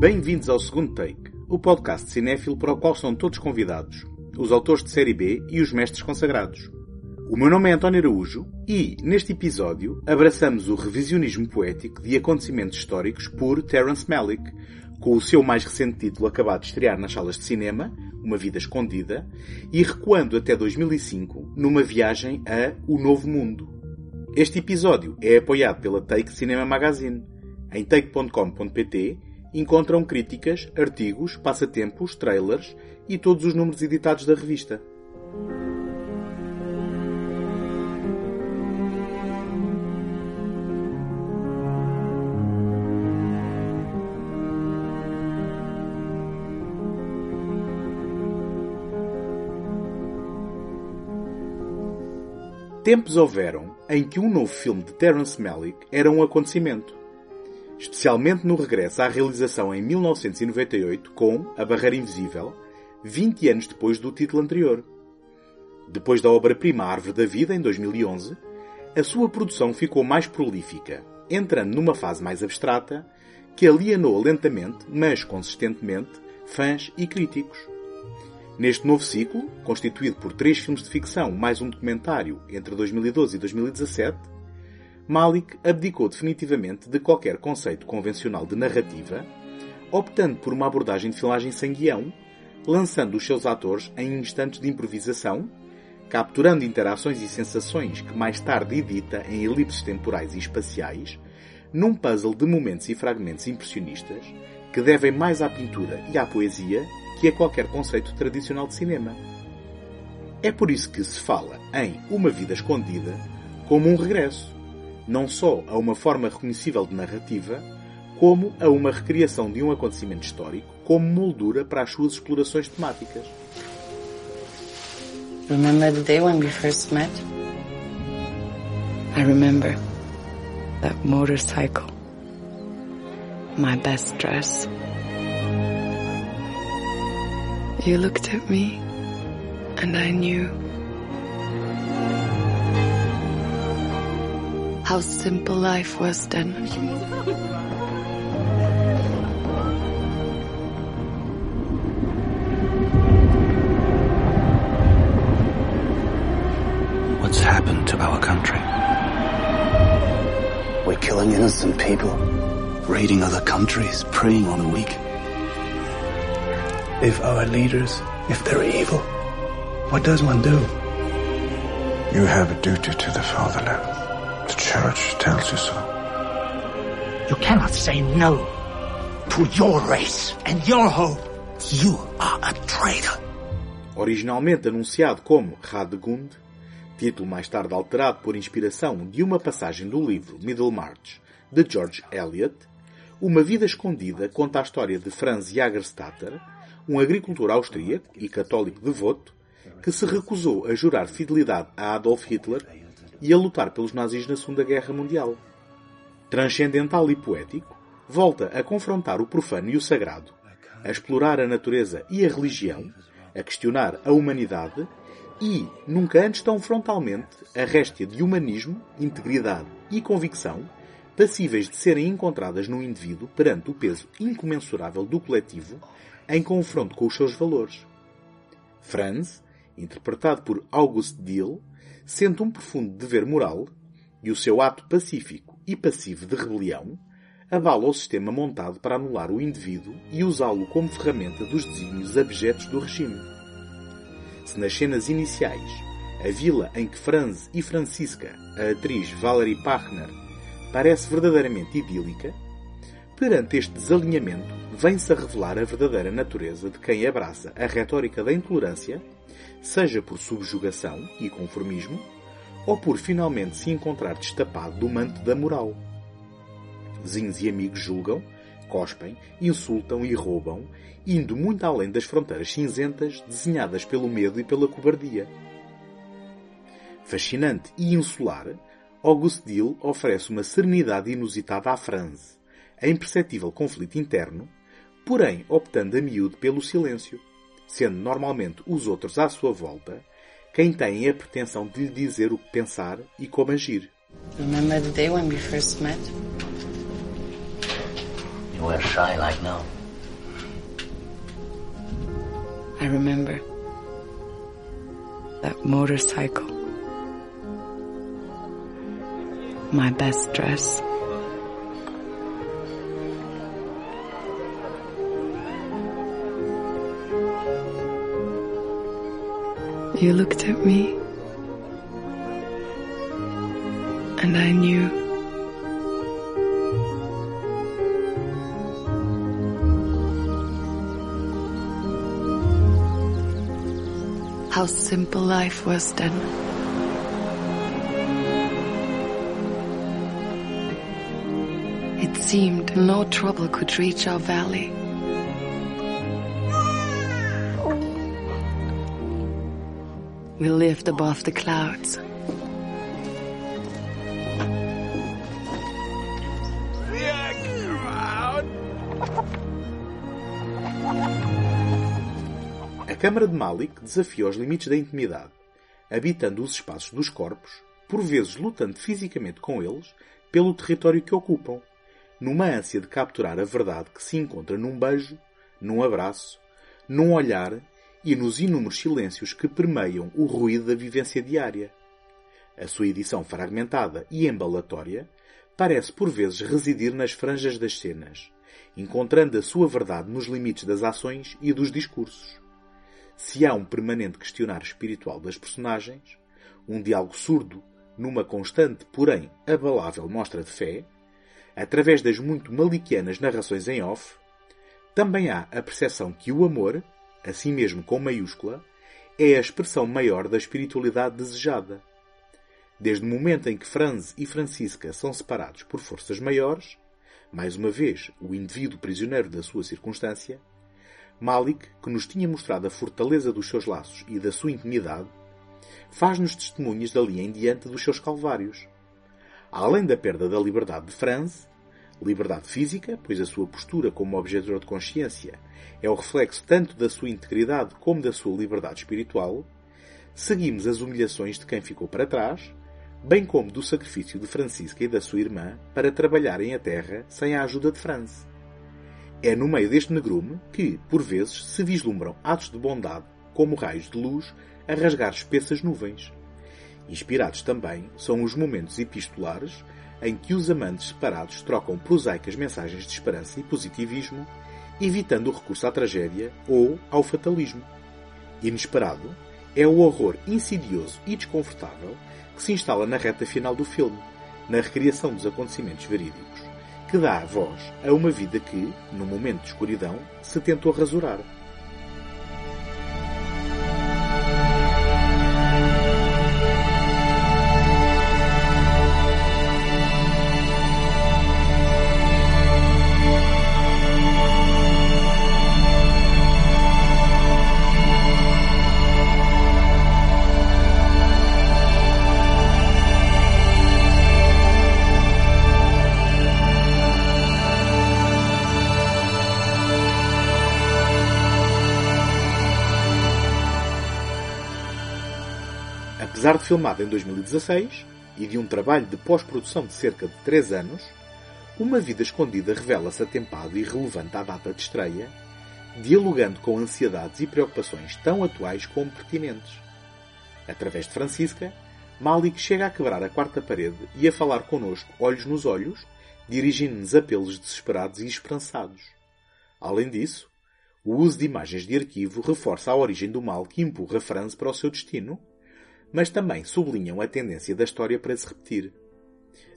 Bem-vindos ao segundo take, o podcast cinéfilo para o qual são todos convidados, os autores de série B e os mestres consagrados. O meu nome é António Araújo e, neste episódio, abraçamos o revisionismo poético de acontecimentos históricos por Terence Malick, com o seu mais recente título acabado de estrear nas salas de cinema, Uma Vida Escondida, e recuando até 2005 numa viagem a O Novo Mundo. Este episódio é apoiado pela Take Cinema Magazine. Em take.com.pt encontram críticas, artigos, passatempos, trailers e todos os números editados da revista. Tempos houveram em que um novo filme de Terence Malick era um acontecimento. Especialmente no regresso à realização em 1998 com A Barreira Invisível, 20 anos depois do título anterior. Depois da obra-prima Árvore da Vida, em 2011, a sua produção ficou mais prolífica, entrando numa fase mais abstrata que alienou lentamente, mas consistentemente, fãs e críticos. Neste novo ciclo, constituído por três filmes de ficção mais um documentário entre 2012 e 2017, Malik abdicou definitivamente de qualquer conceito convencional de narrativa, optando por uma abordagem de filmagem sem guião, lançando os seus atores em instantes de improvisação, capturando interações e sensações que mais tarde edita em elipses temporais e espaciais, num puzzle de momentos e fragmentos impressionistas que devem mais à pintura e à poesia que a qualquer conceito tradicional de cinema. É por isso que se fala em Uma Vida Escondida como um regresso, não só a uma forma reconhecível de narrativa, como a uma recriação de um acontecimento histórico como moldura para as suas explorações temáticas. Remember the day when we first met? I remember that motorcycle, my best dress. You looked at me, and I knew how simple life was then. What's happened to our country? We're killing innocent people. Raiding other countries, preying on the weak. If our leaders, if they're evil, what does one do? You have a duty to the fatherland. Church tells you so. You cannot say no to your race and your hope. You are a traitor. Originalmente anunciado como Radegund, título mais tarde alterado por inspiração de uma passagem do livro Middlemarch de George Eliot, Uma Vida Escondida conta a história de Franz Jagerstatter, um agricultor austríaco e católico devoto que se recusou a jurar fidelidade a Adolf Hitler e a lutar pelos nazis na Segunda Guerra Mundial. Transcendental e poético, volta a confrontar o profano e o sagrado, a explorar a natureza e a religião, a questionar a humanidade e, nunca antes tão frontalmente, a réstia de humanismo, integridade e convicção passíveis de serem encontradas no indivíduo perante o peso incomensurável do coletivo em confronto com os seus valores. Franz, interpretado por August Dill, sente um profundo dever moral e o seu ato pacífico e passivo de rebelião abala o sistema montado para anular o indivíduo e usá-lo como ferramenta dos desígnios abjetos do regime. Se nas cenas iniciais a vila em que Franz e Francisca, a atriz Valerie Pachner, parece verdadeiramente idílica, perante este desalinhamento vem-se a revelar a verdadeira natureza de quem abraça a retórica da intolerância, seja por subjugação e conformismo, ou por finalmente se encontrar destapado do manto da moral. Vizinhos e amigos julgam, cospem, insultam e roubam, indo muito além das fronteiras cinzentas desenhadas pelo medo e pela cobardia. Fascinante e insular, August Dill oferece uma serenidade inusitada à Franz, a imperceptível conflito interno, porém optando a miúdo pelo silêncio, sendo normalmente os outros à sua volta quem tem a pretensão de lhe dizer o que pensar e como agir. Remember the day when we first met? You were shy like now. I remember that motorcycle. My best dress. You looked at me, and I knew. How simple life was then. It seemed no trouble could reach our valley. Above the clouds. A Câmara de Malik desafia os limites da intimidade, habitando os espaços dos corpos, por vezes lutando fisicamente com eles pelo território que ocupam, numa ânsia de capturar a verdade que se encontra num beijo, num abraço, num olhar e nos inúmeros silêncios que permeiam o ruído da vivência diária. A sua edição fragmentada e embalatória parece por vezes residir nas franjas das cenas, encontrando a sua verdade nos limites das ações e dos discursos. Se há um permanente questionar espiritual das personagens, um diálogo surdo numa constante, porém abalável mostra de fé, através das muito maliquianas narrações em off, também há a percepção que o amor, assim mesmo com maiúscula, é a expressão maior da espiritualidade desejada. Desde o momento em que Franz e Francisca são separados por forças maiores, mais uma vez o indivíduo prisioneiro da sua circunstância, Malik, que nos tinha mostrado a fortaleza dos seus laços e da sua intimidade, faz-nos testemunhas dali em diante dos seus calvários. Além da perda da liberdade de Franz, liberdade física, pois a sua postura como objetor de consciência é o reflexo tanto da sua integridade como da sua liberdade espiritual, seguimos as humilhações de quem ficou para trás, bem como do sacrifício de Francisca e da sua irmã para trabalharem a terra sem a ajuda de Franz. É no meio deste negrume que, por vezes, se vislumbram atos de bondade, como raios de luz a rasgar espessas nuvens. Inspirados também são os momentos epistolares em que os amantes separados trocam prosaicas mensagens de esperança e positivismo, evitando o recurso à tragédia ou ao fatalismo. Inesperado é o horror insidioso e desconfortável que se instala na reta final do filme, na recriação dos acontecimentos verídicos, que dá voz a uma vida que, no momento de escuridão, se tentou rasurar. Filmada em 2016 e de um trabalho de pós-produção de cerca de 3 anos, Uma Vida Escondida revela-se atempado e relevante à data de estreia, dialogando com ansiedades e preocupações tão atuais como pertinentes. Através de Francisca, Malik chega a quebrar a quarta parede e a falar connosco olhos nos olhos, dirigindo-nos apelos desesperados e esperançados. Além disso, o uso de imagens de arquivo reforça a origem do mal que empurra Franz para o seu destino, mas também sublinham a tendência da história para se repetir.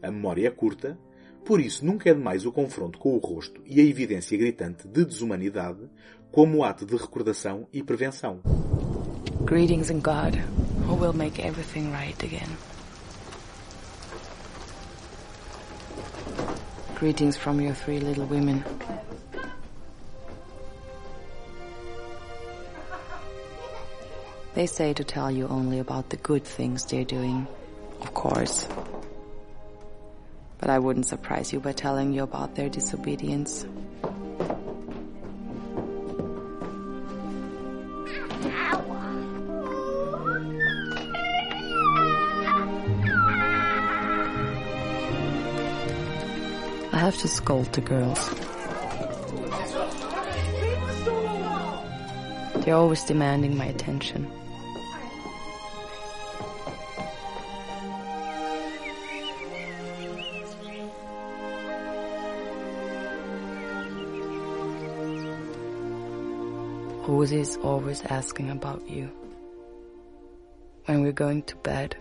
A memória é curta, por isso nunca é demais o confronto com o rosto e a evidência gritante de desumanidade como ato de recordação e prevenção. Greetings in God, who will make everything right again. Greetings from your three little women. They say to tell you only about the good things they're doing, of course. But I wouldn't surprise you by telling you about their disobedience. I have to scold the girls. They're always demanding my attention. Always asking about you. When we're going to bed,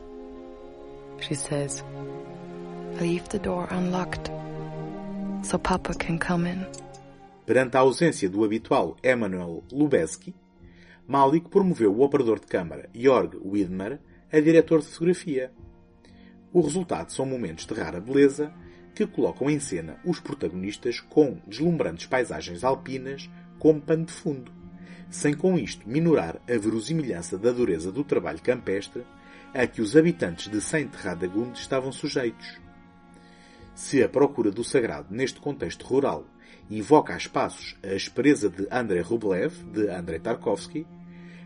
she says, Leave the door unlocked so Papa can come in. Perante a ausência do habitual Emanuel Lubezki, Malik promoveu o operador de câmara Jorg Widmer a diretor de fotografia. O resultado são momentos de rara beleza que colocam em cena os protagonistas com deslumbrantes paisagens alpinas como pano de fundo, sem com isto minorar a verosimilhança da dureza do trabalho campestre a que os habitantes de Saint Radagund estavam sujeitos. Se a procura do sagrado neste contexto rural invoca a espaços a aspereza de Andrei Rublev, de Andrei Tarkovsky,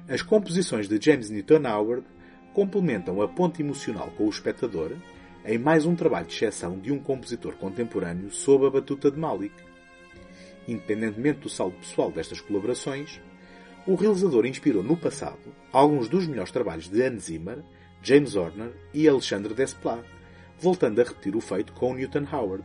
as composições de James Newton Howard complementam a ponte emocional com o espectador em mais um trabalho de exceção de um compositor contemporâneo sob a batuta de Malik. Independentemente do saldo pessoal destas colaborações, o realizador inspirou no passado alguns dos melhores trabalhos de Hans Zimmer, James Horner e Alexandre Desplat, voltando a repetir o feito com Newton Howard,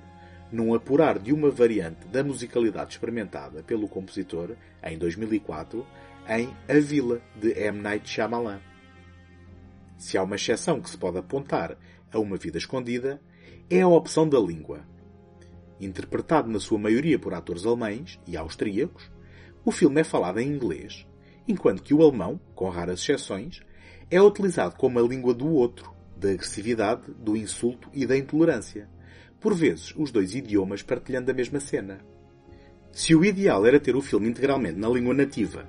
num apurar de uma variante da musicalidade experimentada pelo compositor em 2004 em A Vila de M. Night Shyamalan. Se há uma exceção que se pode apontar a Uma Vida Escondida, é a opção da língua. Interpretado na sua maioria por atores alemães e austríacos, o filme é falado em inglês, enquanto que o alemão, com raras exceções, é utilizado como a língua do outro, da agressividade, do insulto e da intolerância, por vezes os dois idiomas partilhando a mesma cena. Se o ideal era ter o filme integralmente na língua nativa,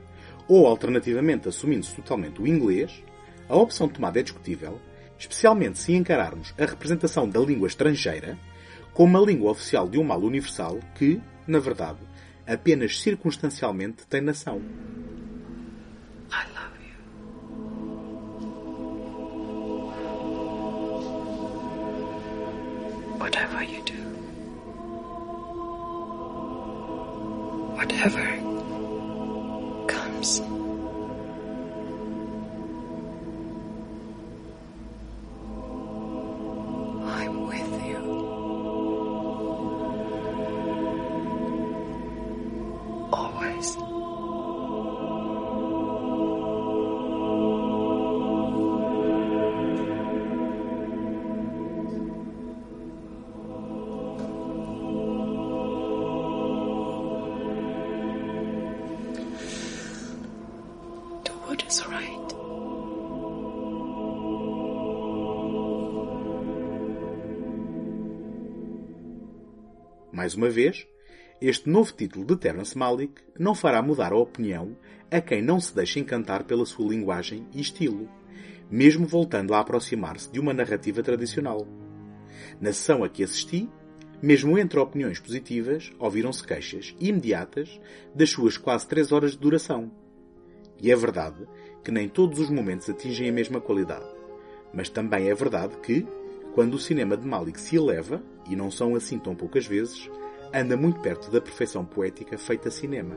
ou alternativamente assumindo-se totalmente o inglês, a opção tomada é discutível, especialmente se encararmos a representação da língua estrangeira como a língua oficial de um mal universal que, na verdade, apenas circunstancialmente tem nação. Whatever you do. Whatever Mais uma vez, este novo título de Terence Malick não fará mudar a opinião a quem não se deixa encantar pela sua linguagem e estilo, mesmo voltando a aproximar-se de uma narrativa tradicional. Na sessão a que assisti, mesmo entre opiniões positivas, ouviram-se queixas imediatas das suas quase três horas de duração. E é verdade que nem todos os momentos atingem a mesma qualidade. Mas também é verdade que, quando o cinema de Malik se eleva, e não são assim tão poucas vezes, anda muito perto da perfeição poética feita cinema.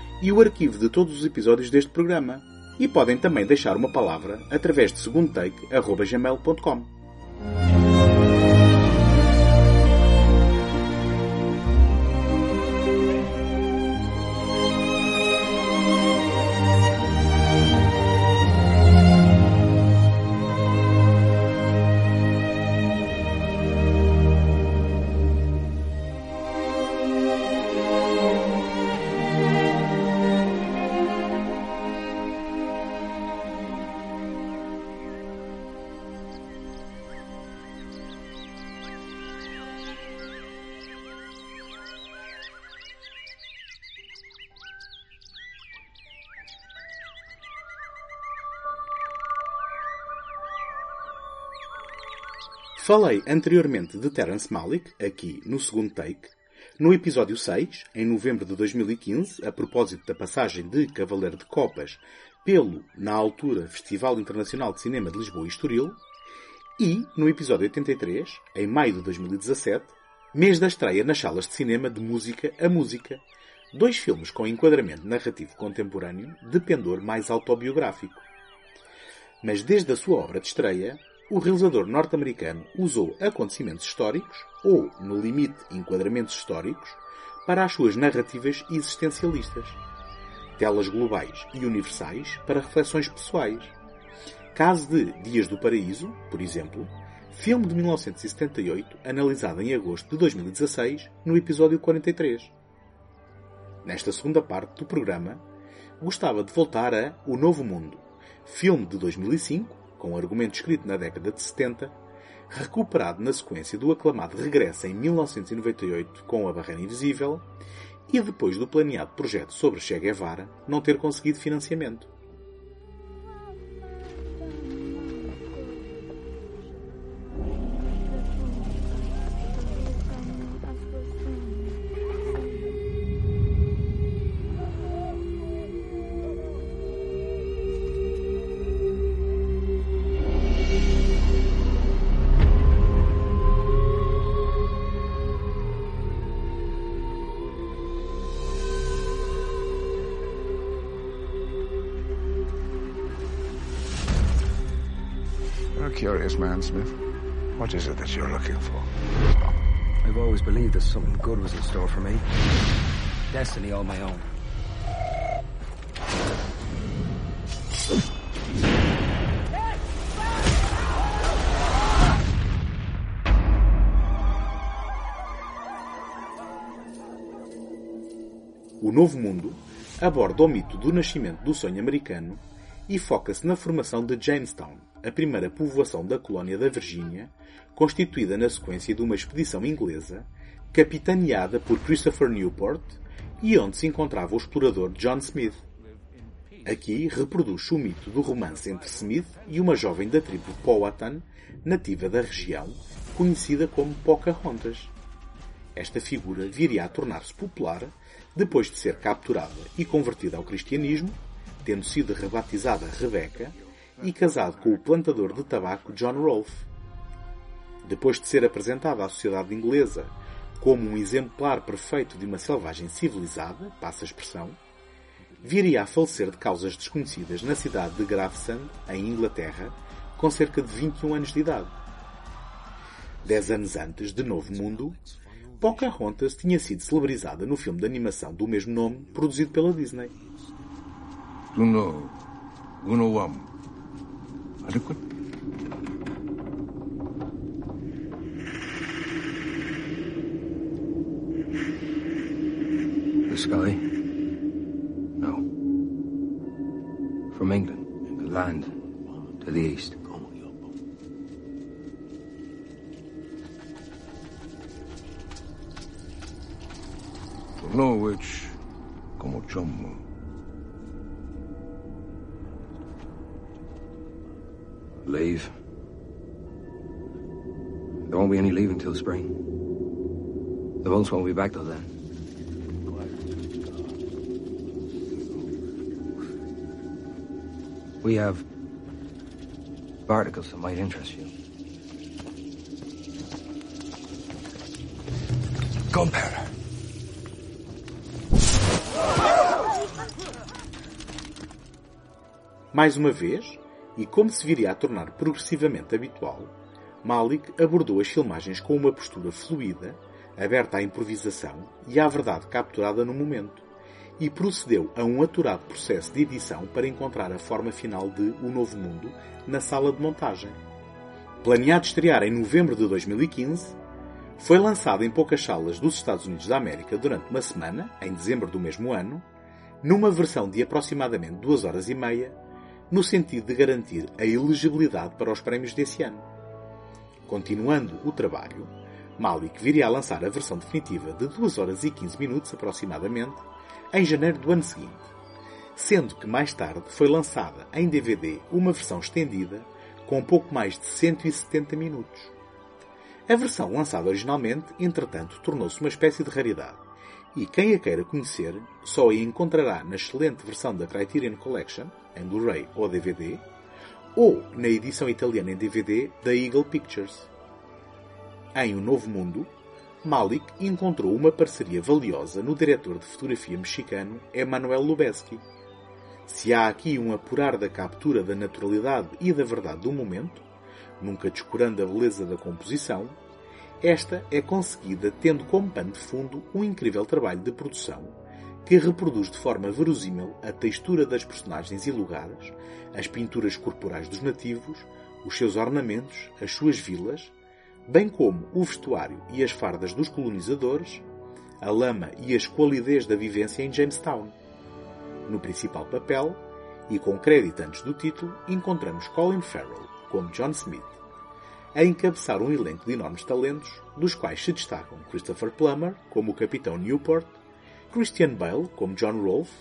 e o arquivo de todos os episódios deste programa. E podem também deixar uma palavra através de segundotake.gmail.com. Falei anteriormente de Terence Malick, aqui no segundo take, no episódio 6, em novembro de 2015, a propósito da passagem de Cavaleiro de Copas pelo, na altura, Festival Internacional de Cinema de Lisboa e Estoril, e no episódio 83, em maio de 2017, mês da estreia nas salas de cinema de Música a Música, dois filmes com enquadramento narrativo contemporâneo de pendor mais autobiográfico. Mas desde a sua obra de estreia, o realizador norte-americano usou acontecimentos históricos, ou, no limite, enquadramentos históricos, para as suas narrativas existencialistas. Telas globais e universais para reflexões pessoais. Caso de Dias do Paraíso, por exemplo, filme de 1978, analisado em agosto de 2016, no episódio 43. Nesta segunda parte do programa, gostava de voltar a O Novo Mundo, filme de 2005, com argumento escrito na década de 70, recuperado na sequência do aclamado regresso em 1998 com A Barreira Invisível e depois do planeado projeto sobre Che Guevara não ter conseguido financiamento. Curious man, Smith. What is it that you're looking for? I've always believed that something good was in store for me. Destiny all my own. O Novo Mundo aborda o mito do nascimento do sonho americano e foca-se na formação de Jamestown, a primeira povoação da colónia da Virgínia, constituída na sequência de uma expedição inglesa capitaneada por Christopher Newport e onde se encontrava o explorador John Smith. Aqui reproduz o mito do romance entre Smith e uma jovem da tribo Powhatan, nativa da região, conhecida como Pocahontas. Esta figura viria a tornar-se popular depois de ser capturada e convertida ao cristianismo, tendo sido rebatizada Rebecca e casado com o plantador de tabaco John Rolfe. Depois de ser apresentada à sociedade inglesa como um exemplar perfeito de uma selvagem civilizada, passa a expressão, viria a falecer de causas desconhecidas na cidade de Gravesend, em Inglaterra, com cerca de 21 anos de idade. Dez anos antes de Novo Mundo, Pocahontas tinha sido celebrizada no filme de animação do mesmo nome, produzido pela Disney. Tuno, Gunowam. Adequate? Leave. There won't be any leave until spring. The boats won't be back till then. We have articles that might interest you. Gunpowder. Mais uma vez, e como se viria a tornar progressivamente habitual, Malik abordou as filmagens com uma postura fluida, aberta à improvisação e à verdade capturada no momento, e procedeu a um aturado processo de edição para encontrar a forma final de O Novo Mundo na sala de montagem. Planeado estrear em novembro de 2015, foi lançado em poucas salas dos Estados Unidos da América durante uma semana, em dezembro do mesmo ano, numa versão de aproximadamente duas horas e meia, no sentido de garantir a elegibilidade para os prémios desse ano. Continuando o trabalho, Malik viria a lançar a versão definitiva de 2 horas e 15 minutos aproximadamente em janeiro do ano seguinte, sendo que mais tarde foi lançada em DVD uma versão estendida com pouco mais de 170 minutos. A versão lançada originalmente, entretanto, tornou-se uma espécie de raridade, e quem a queira conhecer só a encontrará na excelente versão da Criterion Collection, em Blu-ray ou DVD, ou na edição italiana em DVD da Eagle Pictures. Em O Novo Mundo, Malik encontrou uma parceria valiosa no diretor de fotografia mexicano Emanuel Lubezki. Se há aqui um apurar da captura da naturalidade e da verdade do momento, nunca descurando a beleza da composição, esta é conseguida tendo como pano de fundo um incrível trabalho de produção que reproduz de forma verosímil a textura das personagens e lugares, as pinturas corporais dos nativos, os seus ornamentos, as suas vilas, bem como o vestuário e as fardas dos colonizadores, a lama e a esqualidez da vivência em Jamestown. No principal papel, e com crédito antes do título, encontramos Colin Farrell como John Smith, a encabeçar um elenco de enormes talentos, dos quais se destacam Christopher Plummer como o Capitão Newport, Christian Bale como John Rolfe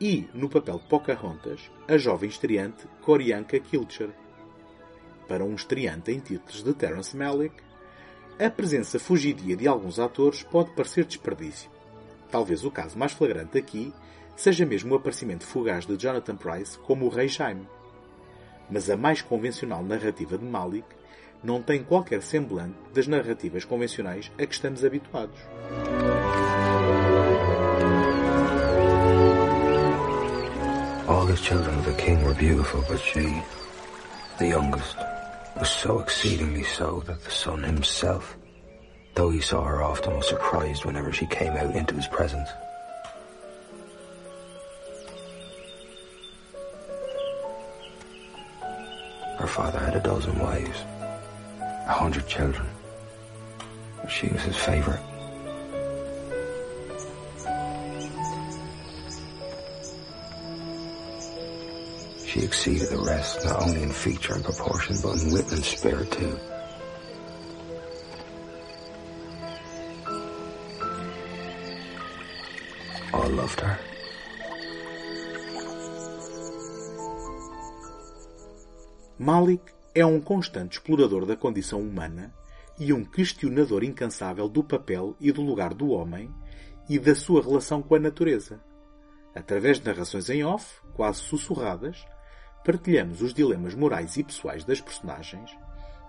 e, no papel de Pocahontas, a jovem estreante Corianca Kilcher. Para um estreante em títulos de Terence Malick, a presença fugidia de alguns atores pode parecer desperdício. Talvez o caso mais flagrante aqui seja mesmo o aparecimento fugaz de Jonathan Price como o Rei Jaime. Mas a mais convencional narrativa de Malick não tem qualquer semblante das narrativas convencionais a que estamos habituados. All the children of the king were beautiful, but she, the youngest, was so exceedingly so that the sun himself, though he saw her often, was surprised whenever she came out into his presence. Her father had a dozen wives, a hundred children. She was his favorite. She exceeded the rest, not only in feature and proportion, but in wit and spirit too. All loved her. Malik é um constante explorador da condição humana e um questionador incansável do papel e do lugar do homem e da sua relação com a natureza. Através de narrações em off, quase sussurradas, partilhamos os dilemas morais e pessoais das personagens,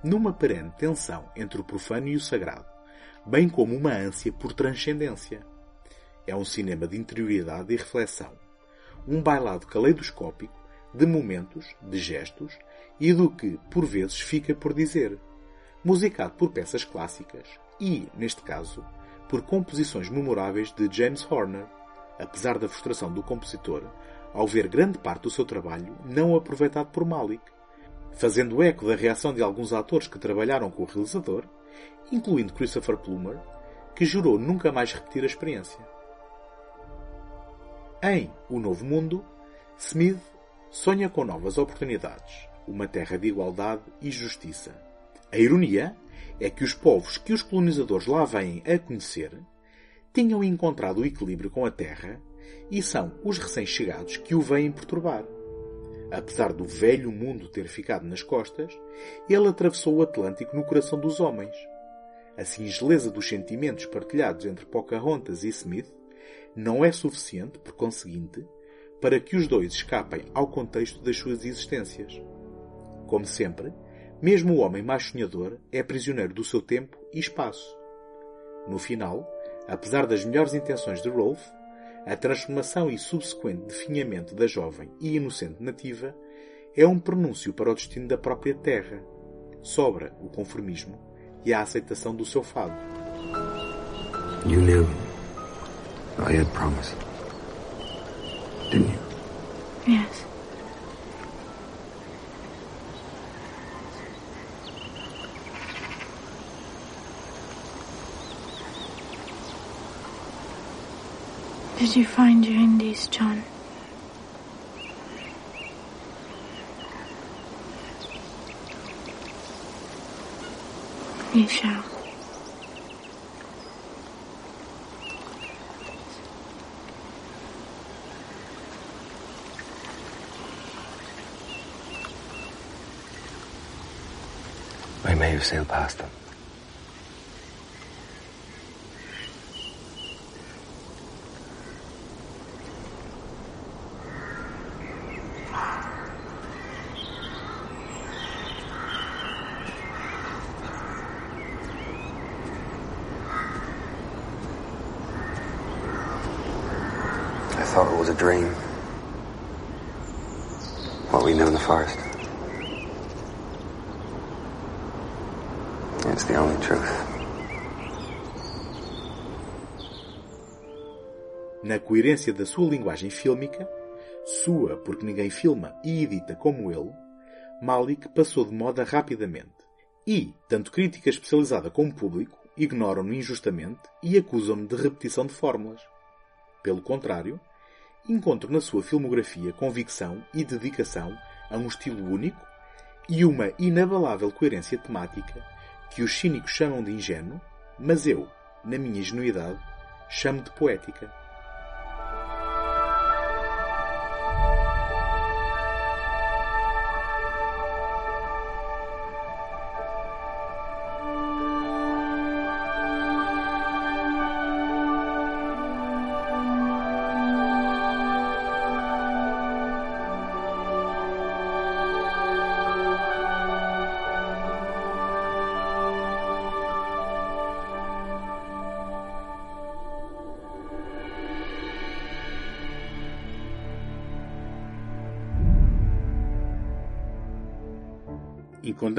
numa perene tensão entre o profano e o sagrado, bem como uma ânsia por transcendência. É um cinema de interioridade e reflexão, um bailado caleidoscópico de momentos, de gestos e do que, por vezes, fica por dizer, musicado por peças clássicas e, neste caso, por composições memoráveis de James Horner, apesar da frustração do compositor ao ver grande parte do seu trabalho não aproveitado por Malik, fazendo eco da reação de alguns atores que trabalharam com o realizador, incluindo Christopher Plummer, que jurou nunca mais repetir a experiência. Em O Novo Mundo, Smith sonha com novas oportunidades, uma terra de igualdade e justiça. A ironia é que os povos que os colonizadores lá vêm a conhecer tinham encontrado o equilíbrio com a terra e são os recém-chegados que o vêm perturbar. Apesar do velho mundo ter ficado nas costas, ele atravessou o Atlântico no coração dos homens. A singeleza dos sentimentos partilhados entre Pocahontas e Smith não é suficiente, por conseguinte, para que os dois escapem ao contexto das suas existências. Como sempre, mesmo o homem mais sonhador é prisioneiro do seu tempo e espaço. No final, apesar das melhores intenções de Rolf, a transformação e subsequente definhamento da jovem e inocente nativa é um pronúncio para o destino da própria terra. Sobra o conformismo e a aceitação do seu fado. You knew I had promised. Didn't you? Yes. Did you find your Indies, John? You shall. I may have sailed past them. Thought it was a dream. What we knew in the forest. It's the only truth. Na coerência da sua linguagem fílmica, sua porque ninguém filma e edita como ele, Malik passou de moda rapidamente. E, tanto crítica especializada como público, ignoram-no injustamente e acusam-no de repetição de fórmulas. Pelo contrário, encontro na sua filmografia convicção e dedicação a um estilo único e uma inabalável coerência temática que os cínicos chamam de ingênuo, mas eu, na minha ingenuidade, chamo de poética.